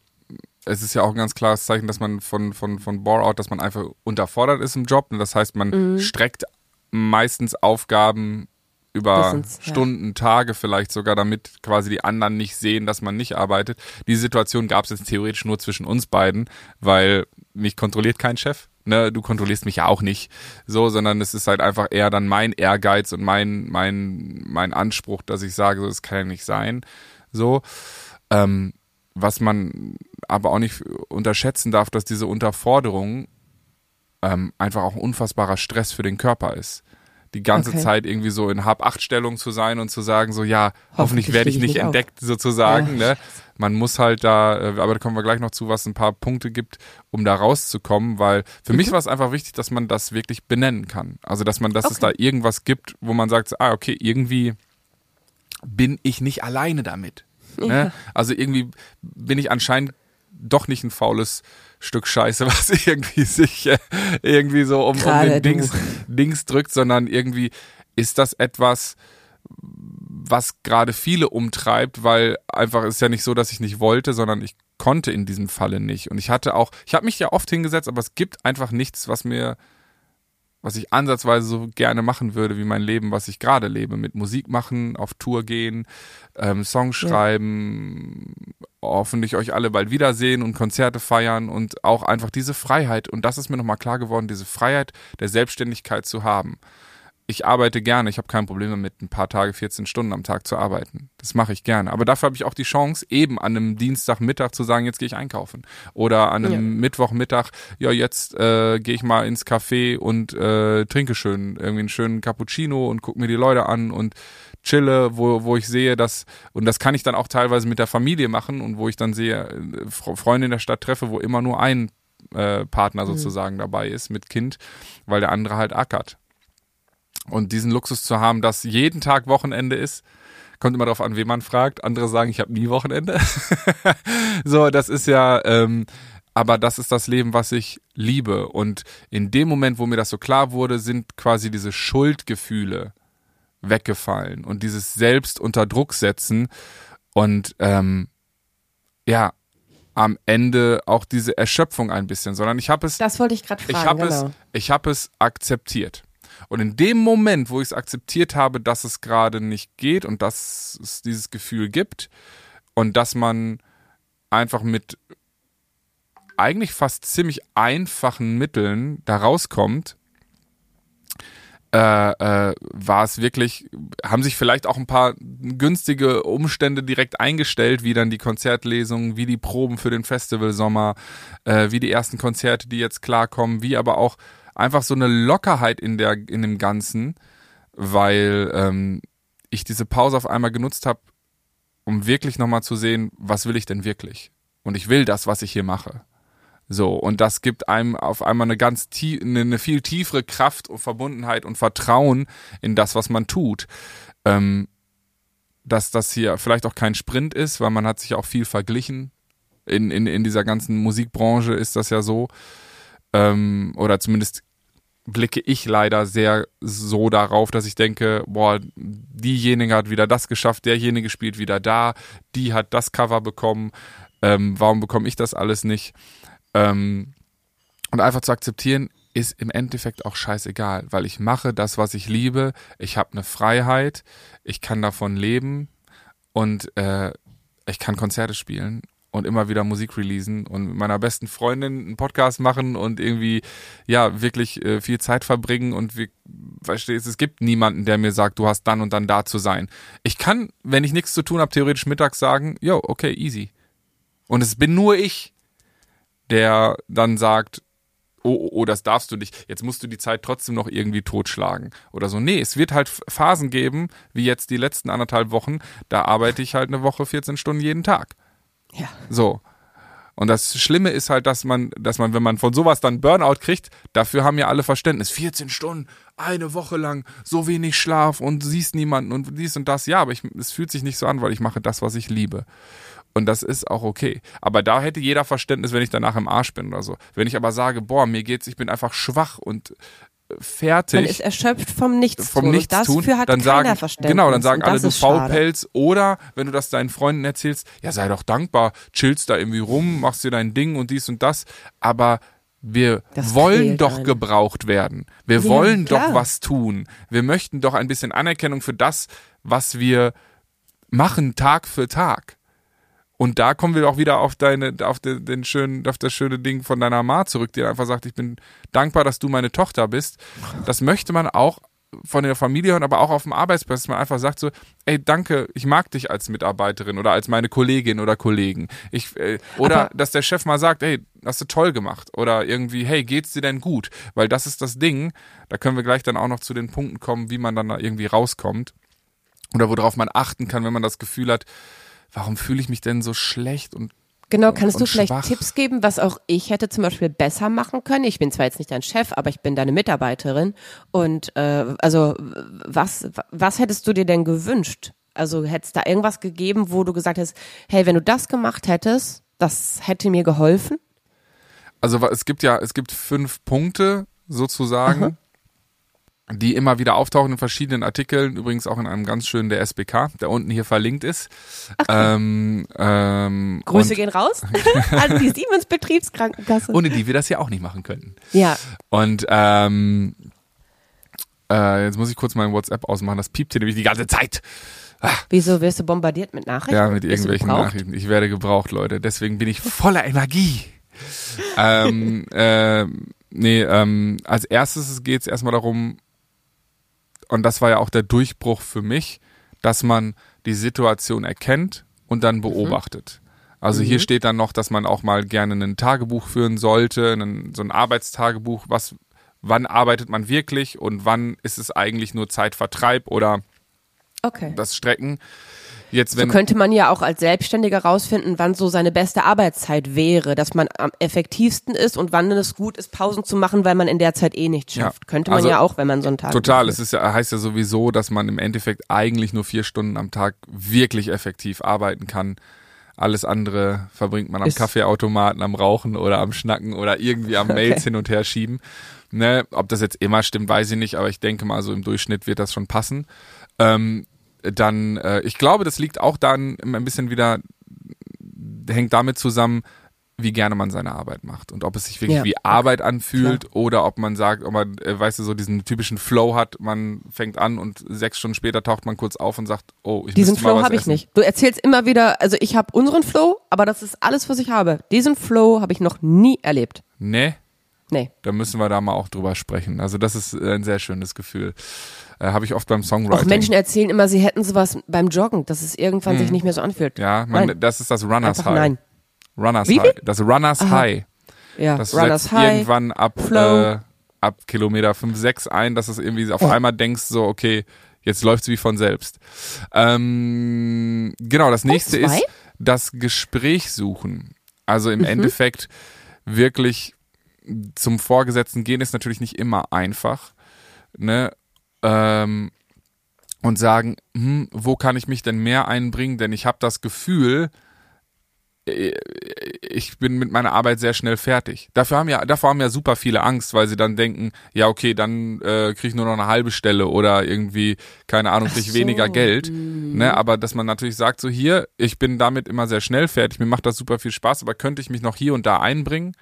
es ist ja auch ein ganz klares Zeichen, dass man von, von, von Bore-out, dass man einfach unterfordert ist im Job. Und das heißt, man mhm. streckt meistens Aufgaben über Stunden, ja. Tage vielleicht sogar, damit quasi die anderen nicht sehen, dass man nicht arbeitet. Die Situation gab es jetzt theoretisch nur zwischen uns beiden, weil mich kontrolliert kein Chef. Ne, du kontrollierst mich ja auch nicht so, sondern es ist halt einfach eher dann mein Ehrgeiz und mein, mein, mein Anspruch, dass ich sage, so, das kann ja nicht sein. So. Ähm, was man aber auch nicht unterschätzen darf, dass diese Unterforderung ähm, einfach auch unfassbarer Stress für den Körper ist die ganze okay. Zeit irgendwie so in Hab-Acht-Stellung zu sein und zu sagen, so ja, hoffentlich, hoffentlich werde ich nicht entdeckt, auf. sozusagen. Ja. Ne? Man muss halt da, äh, aber da kommen wir gleich noch zu, was ein paar Punkte gibt, um da rauszukommen, weil für mhm. mich war es einfach wichtig, dass man das wirklich benennen kann. Also dass man, dass okay. es da irgendwas gibt, wo man sagt, ah, okay, irgendwie bin ich nicht alleine damit. Ne? Ja. Ne? Also irgendwie bin ich anscheinend doch nicht ein faules Stück Scheiße, was irgendwie sich äh, irgendwie so um, um den Dings, Dings drückt, sondern irgendwie ist das etwas, was gerade viele umtreibt, weil einfach ist ja nicht so, dass ich nicht wollte, sondern ich konnte in diesem Falle nicht. Und ich hatte auch, ich habe mich ja oft hingesetzt, aber es gibt einfach nichts, was mir was ich ansatzweise so gerne machen würde wie mein Leben, was ich gerade lebe, mit Musik machen, auf Tour gehen, ähm, Songs schreiben, ja. hoffentlich euch alle bald wiedersehen und Konzerte feiern und auch einfach diese Freiheit, und das ist mir nochmal klar geworden, diese Freiheit der Selbstständigkeit zu haben ich arbeite gerne, ich habe kein Problem damit, ein paar Tage, 14 Stunden am Tag zu arbeiten. Das mache ich gerne. Aber dafür habe ich auch die Chance, eben an einem Dienstagmittag zu sagen, jetzt gehe ich einkaufen. Oder an einem ja. Mittwochmittag, ja, jetzt äh, gehe ich mal ins Café und äh, trinke schön irgendwie einen schönen Cappuccino und gucke mir die Leute an und chille, wo, wo ich sehe, dass, und das kann ich dann auch teilweise mit der Familie machen und wo ich dann sehe, äh, Freunde in der Stadt treffe, wo immer nur ein äh, Partner mhm. sozusagen mhm. dabei ist mit Kind, weil der andere halt ackert. Und diesen Luxus zu haben, dass jeden Tag Wochenende ist, kommt immer darauf an, wen man fragt. Andere sagen, ich habe nie Wochenende. so, das ist ja, ähm, aber das ist das Leben, was ich liebe. Und in dem Moment, wo mir das so klar wurde, sind quasi diese Schuldgefühle weggefallen und dieses Selbst unter Druck setzen und ähm, ja, am Ende auch diese Erschöpfung ein bisschen, sondern ich habe es. Das wollte ich gerade fragen. Ich habe genau. es, ich habe es akzeptiert. Und in dem Moment, wo ich es akzeptiert habe, dass es gerade nicht geht und dass es dieses Gefühl gibt und dass man einfach mit eigentlich fast ziemlich einfachen Mitteln da rauskommt, äh, äh, war es wirklich, haben sich vielleicht auch ein paar günstige Umstände direkt eingestellt, wie dann die Konzertlesungen, wie die Proben für den Festivalsommer, äh, wie die ersten Konzerte, die jetzt klarkommen, wie aber auch einfach so eine Lockerheit in der in dem Ganzen, weil ähm, ich diese Pause auf einmal genutzt habe, um wirklich nochmal zu sehen, was will ich denn wirklich? Und ich will das, was ich hier mache. So, und das gibt einem auf einmal eine ganz tie eine, eine viel tiefere Kraft und Verbundenheit und Vertrauen in das, was man tut. Ähm, dass das hier vielleicht auch kein Sprint ist, weil man hat sich auch viel verglichen. In, in, in dieser ganzen Musikbranche ist das ja so. Ähm, oder zumindest blicke ich leider sehr so darauf, dass ich denke, boah, diejenige hat wieder das geschafft, derjenige spielt wieder da, die hat das Cover bekommen, ähm, warum bekomme ich das alles nicht? Ähm, und einfach zu akzeptieren, ist im Endeffekt auch scheißegal, weil ich mache das, was ich liebe, ich habe eine Freiheit, ich kann davon leben. Und äh, ich kann Konzerte spielen und immer wieder Musik releasen und mit meiner besten Freundin einen Podcast machen und irgendwie ja wirklich äh, viel Zeit verbringen und wie, verstehst es gibt niemanden, der mir sagt, du hast dann und dann da zu sein. Ich kann, wenn ich nichts zu tun habe, theoretisch mittags sagen, yo, okay, easy. Und es bin nur ich der dann sagt, oh, oh, oh, das darfst du nicht, jetzt musst du die Zeit trotzdem noch irgendwie totschlagen oder so. Nee, es wird halt Phasen geben, wie jetzt die letzten anderthalb Wochen, da arbeite ich halt eine Woche 14 Stunden jeden Tag. Ja. So. Und das Schlimme ist halt, dass man, dass man, wenn man von sowas dann Burnout kriegt, dafür haben ja alle Verständnis. 14 Stunden, eine Woche lang, so wenig Schlaf und siehst niemanden und dies und das. Ja, aber ich, es fühlt sich nicht so an, weil ich mache das, was ich liebe. Und das ist auch okay. Aber da hätte jeder Verständnis, wenn ich danach im Arsch bin oder so. Wenn ich aber sage, boah, mir geht's, ich bin einfach schwach und fertig. Man ist erschöpft vom Nichtstun. Vom Nichtstun. Dafür hat dann sagen, Verständnis. Genau, dann sagen Und alle, du. Faulpelz. Oder wenn du das deinen Freunden erzählst, ja, sei doch dankbar, chillst da irgendwie rum, machst dir dein Ding und dies und das. Aber wir Das wollen doch einen. gebraucht werden. Wir Ja, wollen klar. doch was tun. Wir möchten doch ein bisschen Anerkennung für das, was wir machen Tag für Tag. Und da kommen wir auch wieder auf deine, auf den, den schönen, auf das schöne Ding von deiner Ma zurück, die einfach sagt, ich bin dankbar, dass du meine Tochter bist. Das möchte man auch von der Familie hören, aber auch auf dem Arbeitsplatz, dass man einfach sagt so, ey, danke, ich mag dich als Mitarbeiterin oder als meine Kollegin oder Kollegen. Ich, äh, oder Aber- dass der Chef mal sagt, ey, hast du toll gemacht. Oder irgendwie, hey, geht's dir denn gut? Weil das ist das Ding, da können wir gleich dann auch noch zu den Punkten kommen, wie man dann da irgendwie rauskommt. Oder worauf man achten kann, wenn man das Gefühl hat, warum fühle ich mich denn so schlecht und Genau, kannst du vielleicht schwach. Tipps geben, was auch ich hätte zum Beispiel besser machen können? Ich bin zwar jetzt nicht dein Chef, aber ich bin deine Mitarbeiterin. Und äh, also was, was hättest du dir denn gewünscht? Also hätte es da irgendwas gegeben, wo du gesagt hast, hey, wenn du das gemacht hättest, das hätte mir geholfen? Also es gibt ja, es gibt fünf Punkte sozusagen, die immer wieder auftauchen in verschiedenen Artikeln, übrigens auch in einem ganz schönen der SBK, der unten hier verlinkt ist. Ähm, ähm, Grüße gehen raus an die Siemens Betriebskrankenkasse. ohne die wir das hier auch nicht machen könnten. ja, Und ähm, äh, jetzt muss ich kurz mein WhatsApp ausmachen, das piept hier nämlich die ganze Zeit. wieso wirst du bombardiert mit Nachrichten? Ja, mit irgendwelchen? Nachrichten. Ich werde gebraucht, Leute. Deswegen bin ich voller Energie. ähm, ähm, nee, ähm, als erstes geht es erstmal darum, und das war ja auch der Durchbruch für mich, dass man die Situation erkennt und dann beobachtet. Also hier steht dann noch, dass man auch mal gerne ein Tagebuch führen sollte, einen, so ein Arbeitstagebuch, was, wann arbeitet man wirklich und wann ist es eigentlich nur Zeitvertreib oder Okay. das Strecken. Jetzt, wenn, so könnte man ja auch als Selbstständiger rausfinden, wann so seine beste Arbeitszeit wäre, dass man am effektivsten ist und wann es gut ist, Pausen zu machen, weil man in der Zeit eh nichts schafft. Ja. Könnte man Also, ja auch, wenn man so einen Tag Total, es ist ja, heißt ja sowieso, dass man im Endeffekt eigentlich nur vier Stunden am Tag wirklich effektiv arbeiten kann. Alles andere verbringt man am Ist- Kaffeeautomaten, am Rauchen oder am Schnacken oder irgendwie am Mails hin und her schieben. Ne, ob das jetzt immer stimmt, weiß ich nicht, aber ich denke mal, so im Durchschnitt wird das schon passen. Ähm, dann, äh, ich glaube, das liegt auch dann ein bisschen wieder, hängt damit zusammen, wie gerne man seine Arbeit macht und ob es sich wirklich Ja. wie Arbeit anfühlt oder ob man sagt, ob man, äh, weißt du, so diesen typischen Flow hat, man fängt an und sechs Stunden später taucht man kurz auf und sagt, oh, ich Diesen Flow habe ich nicht. Du erzählst immer wieder, also ich habe unseren Flow, aber das ist alles, was ich habe. Diesen Flow habe ich noch nie erlebt. Nee, Nee. da müssen wir da mal auch drüber sprechen. Also das ist äh, ein sehr schönes Gefühl. Äh, habe ich oft beim Songwriting. Auch Menschen erzählen immer, sie hätten sowas beim Joggen, dass es irgendwann sich nicht mehr so anfühlt. Hm. ja, man, Nein. das ist das Runners Einfach High. nein. Runners Wie High. Das Runners High. Ja, Das Runners High. irgendwann ab, äh, ab Kilometer 5, 6 ein, dass es irgendwie auf Ja. einmal denkst, so, okay, jetzt läuft's wie von selbst. Ähm, genau, das nächste zwei? ist das Gespräch suchen. Also Mhm. im Endeffekt wirklich zum Vorgesetzten gehen ist natürlich nicht immer einfach. Ne? Ähm, und sagen, hm, wo kann ich mich denn mehr einbringen? Denn ich habe das Gefühl, äh, ich bin mit meiner Arbeit sehr schnell fertig. Dafür haben ja, davor haben ja super viele Angst, weil sie dann denken, ja okay, dann äh, kriege ich nur noch eine halbe Stelle oder irgendwie, keine Ahnung, kriege ich so. weniger Geld. Mhm. Ne, aber dass man natürlich sagt, so hier, ich bin damit immer sehr schnell fertig, mir macht das super viel Spaß, aber könnte ich mich noch hier und da einbringen?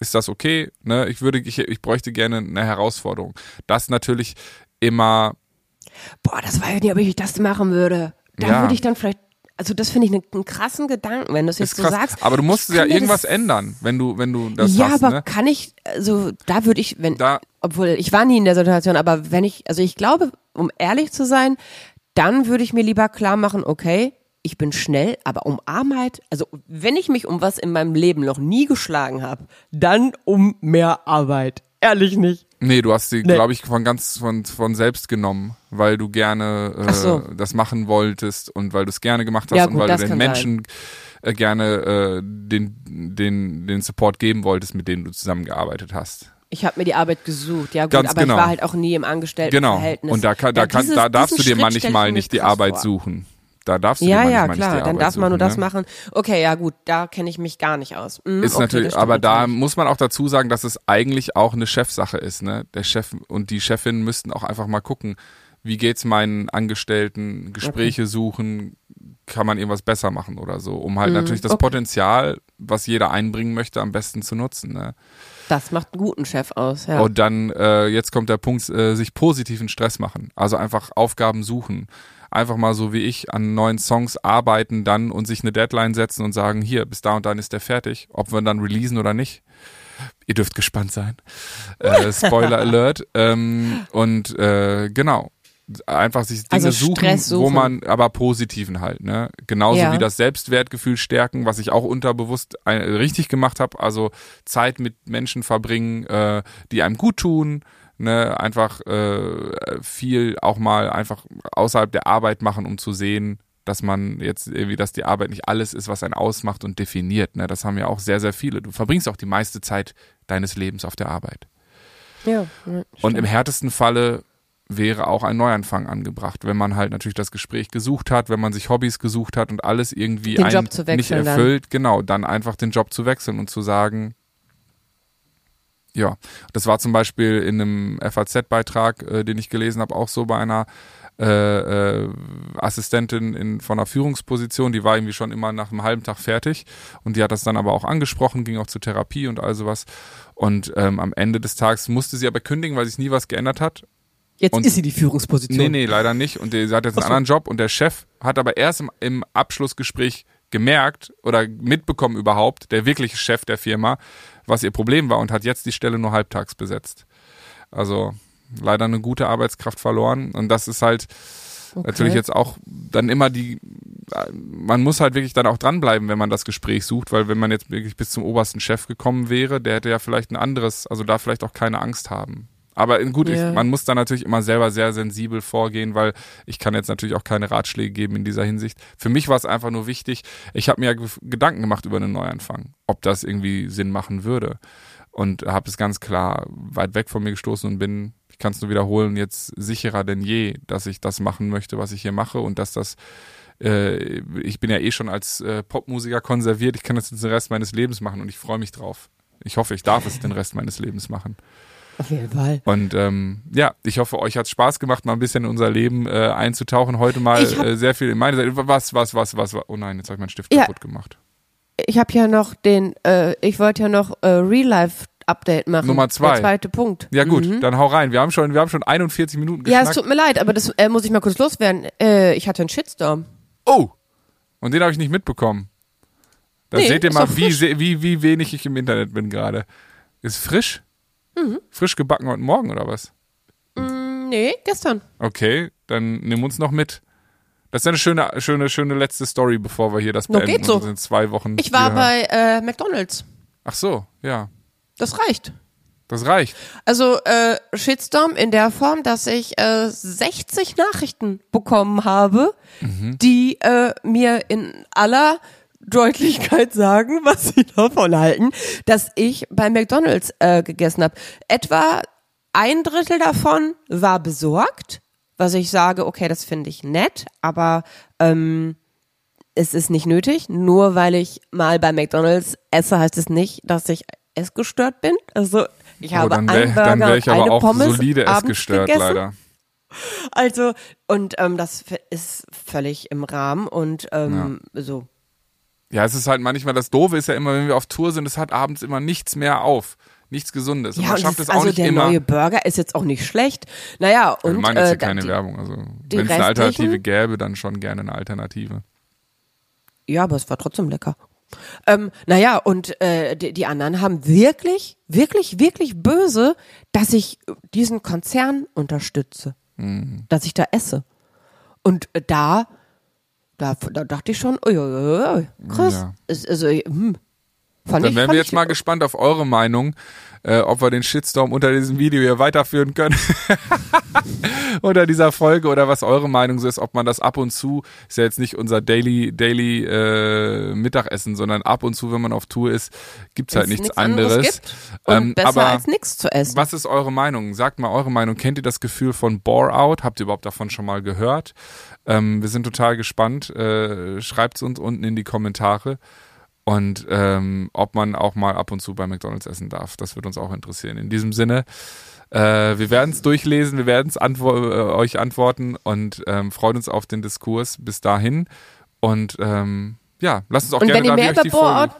Ist das okay? Ne, ich würde, ich, ich bräuchte gerne eine Herausforderung. Das natürlich immer Boah, das weiß ich nicht, ob ich das machen würde. Da Ja. würde ich dann vielleicht, also das finde ich einen, einen krassen Gedanken, wenn du es jetzt so sagst. aber du musst ja irgendwas ändern, wenn du, wenn du das ja, hast. aber ne? kann ich, also da würde ich, wenn, Da, obwohl ich war nie in der Situation, aber wenn ich, also ich glaube, um ehrlich zu sein, dann würde ich mir lieber klar machen, okay, ich bin schnell, aber um Arbeit, also wenn ich mich um was in meinem Leben noch nie geschlagen habe, dann um mehr Arbeit. Ehrlich nicht. Nee, du hast sie, Nee. glaube ich, von ganz von, von selbst genommen, weil du gerne äh, so. das machen wolltest und weil du es gerne gemacht hast Ja, und gut, weil du den Menschen äh, gerne äh, den, den, den Support geben wolltest, mit denen du zusammengearbeitet hast. Ich habe mir die Arbeit gesucht, ja gut, Ganz aber genau. ich war halt auch nie im Genau. Angestelltenverhältnis. Und da, kann, da, Ja, kann, dieses- da darfst du dir Schritt manchmal nicht die Arbeit vor. suchen. Da darfst du Ja, ja, manchmal klar, nicht dann darf man nur suchen, das ne? machen. Okay, ja gut, da kenne ich mich gar nicht aus. Hm, Ist okay, natürlich, aber da natürlich. muss man auch dazu sagen, dass es eigentlich auch eine Chefsache ist, ne? Der Chef und die Chefin müssten auch einfach mal gucken, wie geht's meinen Angestellten, Gespräche suchen, kann man irgendwas besser machen oder so, um halt natürlich das Mhm, okay. Potenzial, was jeder einbringen möchte, am besten zu nutzen, ne? Das macht einen guten Chef aus, ja. Und dann, äh, jetzt kommt der Punkt, äh, sich positiven Stress machen. Also einfach Aufgaben suchen. Einfach mal so wie ich an neuen Songs arbeiten dann und sich eine Deadline setzen und sagen, hier, bis da und dann ist der fertig. Ob wir dann releasen oder nicht. Ihr dürft gespannt sein. Äh, Spoiler Alert. Ähm, und äh, genau. Einfach sich Dinge Also suchen, Stress wo suchen. man, aber positiven halt, ne? Genauso Ja. wie das Selbstwertgefühl stärken, was ich auch unterbewusst ein, richtig gemacht habe. Also Zeit mit Menschen verbringen, äh, die einem gut tun, ne? Einfach äh, viel auch mal einfach außerhalb der Arbeit machen, um zu sehen, dass man jetzt irgendwie, dass die Arbeit nicht alles ist, was einen ausmacht und definiert. Ne? Das haben ja auch sehr, sehr viele. Du verbringst auch die meiste Zeit deines Lebens auf der Arbeit. ja, ja, Und im härtesten Falle wäre auch ein Neuanfang angebracht, wenn man halt natürlich das Gespräch gesucht hat, wenn man sich Hobbys gesucht hat und alles irgendwie Den einen nicht wechseln dann. erfüllt, genau, dann einfach den Job zu wechseln und zu sagen, ja, das war zum Beispiel in einem FAZ-Beitrag, äh, den ich gelesen habe, auch so bei einer äh, äh, Assistentin in, von einer Führungsposition, die war irgendwie schon immer nach einem halben Tag fertig und die hat das dann aber auch angesprochen, ging auch zur Therapie und all sowas. Und ähm, am Ende des Tages musste sie aber kündigen, weil sich nie was geändert hat. Jetzt Und- ist sie die Führungsposition. Nee, nee, leider nicht. Und die, sie hat jetzt einen so. anderen Job und der Chef hat aber erst im, im Abschlussgespräch gemerkt oder mitbekommen überhaupt, der wirkliche Chef der Firma, was ihr Problem war und hat jetzt die Stelle nur halbtags besetzt. Also leider eine gute Arbeitskraft verloren und das ist halt natürlich jetzt auch dann immer die, man muss halt wirklich dann auch dranbleiben, wenn man das Gespräch sucht, weil wenn man jetzt wirklich bis zum obersten Chef gekommen wäre, der hätte ja vielleicht ein anderes, also da vielleicht auch keine Angst haben. Aber gut, Ja. ich, man muss da natürlich immer selber sehr sensibel vorgehen, weil ich kann jetzt natürlich auch keine Ratschläge geben in dieser Hinsicht. Für mich war es einfach nur wichtig, ich habe mir ja ge- Gedanken gemacht über einen Neuanfang, ob das irgendwie Sinn machen würde. Und habe es ganz klar weit weg von mir gestoßen und bin, ich kann es nur wiederholen, jetzt sicherer denn je, dass ich das machen möchte, was ich hier mache und dass das äh, ich bin ja eh schon als äh, Popmusiker konserviert, ich kann das jetzt den Rest meines Lebens machen und ich freue mich drauf. Ich hoffe, ich darf es den Rest meines Lebens machen. Auf jeden Fall. Und ähm, ja, ich hoffe, euch hat Spaß gemacht, mal ein bisschen in unser Leben äh, einzutauchen. Heute mal hab- äh, sehr viel in meine Seite. Was, was, was, was, was? Oh nein, jetzt habe ich meinen Stift Ja. kaputt gemacht. Ich habe ja noch den, äh, ich wollte ja noch äh, Real Life Update machen. Nummer zwei. Der zweite Punkt. Ja gut, Mhm. dann hau rein. Wir haben schon, wir haben schon 41 Minuten Ja, geschnackt. es tut mir leid, aber das äh, muss ich mal kurz loswerden. Äh, ich hatte einen Shitstorm. oh, und den habe ich nicht mitbekommen. Da Nee, seht ihr mal, wie, wie, wie wenig ich im Internet bin gerade. Ist frisch? Mhm. Frisch gebacken heute Morgen oder was? Mm, nee, gestern. Okay, dann nimm uns noch mit. Das ist eine schöne, schöne, schöne letzte Story, bevor wir hier das No, beenden. geht so. in zwei Wochen. Ich war bei äh, McDonalds. Ach so, ja. Das reicht. Das reicht. Also äh, Shitstorm in der Form, dass ich äh, 60 Nachrichten bekommen habe, Mhm. die äh, mir in aller Deutlichkeit sagen, was sie davon halten, dass ich bei McDonald's äh, gegessen habe. Etwa ein Drittel davon war besorgt, was ich sage, okay, das finde ich nett, aber ähm, es ist nicht nötig. Nur weil ich mal bei McDonald's esse, heißt es nicht, dass ich essgestört bin. Also ich Oh, habe dann einen wäre Burger dann wär ich und aber eine auch Pommes solide essgestört, gegessen. leider. Also, und ähm, das ist völlig im Rahmen und ähm, so. Ja, es ist halt manchmal, das Doofe ist ja immer, wenn wir auf Tour sind, es hat abends immer nichts mehr auf. Nichts Gesundes. Und Ja, man und schafft es auch also nicht der immer. neue Burger ist jetzt auch nicht schlecht. Naja, wir und meinen jetzt äh, hier da- keine die, Werbung. Also, wenn es eine Alternative gäbe, dann schon gerne eine Alternative. Ja, aber es war trotzdem lecker. Ähm, naja, und äh, die, die anderen haben wirklich, wirklich, wirklich böse, dass ich diesen Konzern unterstütze. Mhm. Dass ich da esse. Und äh, da, da, da dachte ich schon, ui, ui, ui, krass. Ja. Also, hm. Fand Dann ich, wären wir jetzt mal gespannt auf eure Meinung, äh, ob wir den Shitstorm unter diesem Video hier weiterführen können. unter dieser Folge oder was eure Meinung so ist, ob man das ab und zu, ist ja jetzt nicht unser Daily, Daily äh, Mittagessen, sondern ab und zu, wenn man auf Tour ist, gibt's halt wenn's nichts, nichts anderes anderes. gibt und Ähm, besser aber als nichts zu essen. was ist eure Meinung? Sagt mal eure Meinung. Kennt ihr das Gefühl von Bore-out? Habt ihr überhaupt davon schon mal gehört? Ähm, wir sind total gespannt. Äh, Schreibt es uns unten in die Kommentare. Und ähm, ob man auch mal ab und zu bei McDonalds essen darf. Das wird uns auch interessieren. In diesem Sinne, äh, wir werden es durchlesen, wir werden es antwo äh, euch antworten und ähm, freuen uns auf den Diskurs bis dahin. Und ähm, ja, lasst uns auch und gerne da, wie euch die Folge...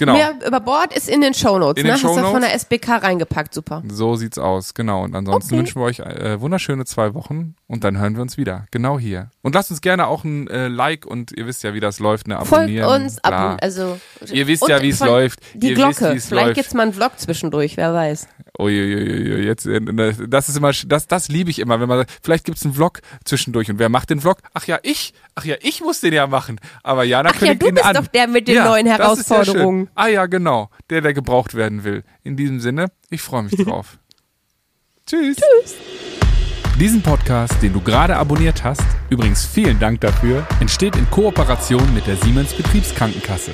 Genau. mehr über Bord ist in den Shownotes, In ne? den Hast du von der SBK reingepackt, super. So sieht's aus, genau. Und ansonsten Okay. wünschen wir euch äh, wunderschöne zwei Wochen und dann hören wir uns wieder. Genau hier. Und lasst uns gerne auch ein äh, Like und ihr wisst ja, wie das läuft, ne? Folgt Abonnieren. uns bla. ab, also Ihr wisst ja, wie es läuft. Die ihr Glocke, wisst, vielleicht läuft. gibt's mal einen Vlog zwischendurch, wer weiß. Uiuiui, jetzt, äh, das ist immer, das, das liebe ich immer, wenn man vielleicht gibt's einen Vlog zwischendurch und wer macht den Vlog? Ach ja, ich. Ach ja, ich muss den ja machen. Aber Jana Ach ja, du bist an. doch der mit den ja, neuen ja Herausforderungen. schön. ah ja, genau. Der, der gebraucht werden will. In diesem Sinne, ich freue mich drauf. Tschüss. Tschüss. Diesen Podcast, den du gerade abonniert hast, übrigens vielen Dank dafür, entsteht in Kooperation mit der Siemens Betriebskrankenkasse.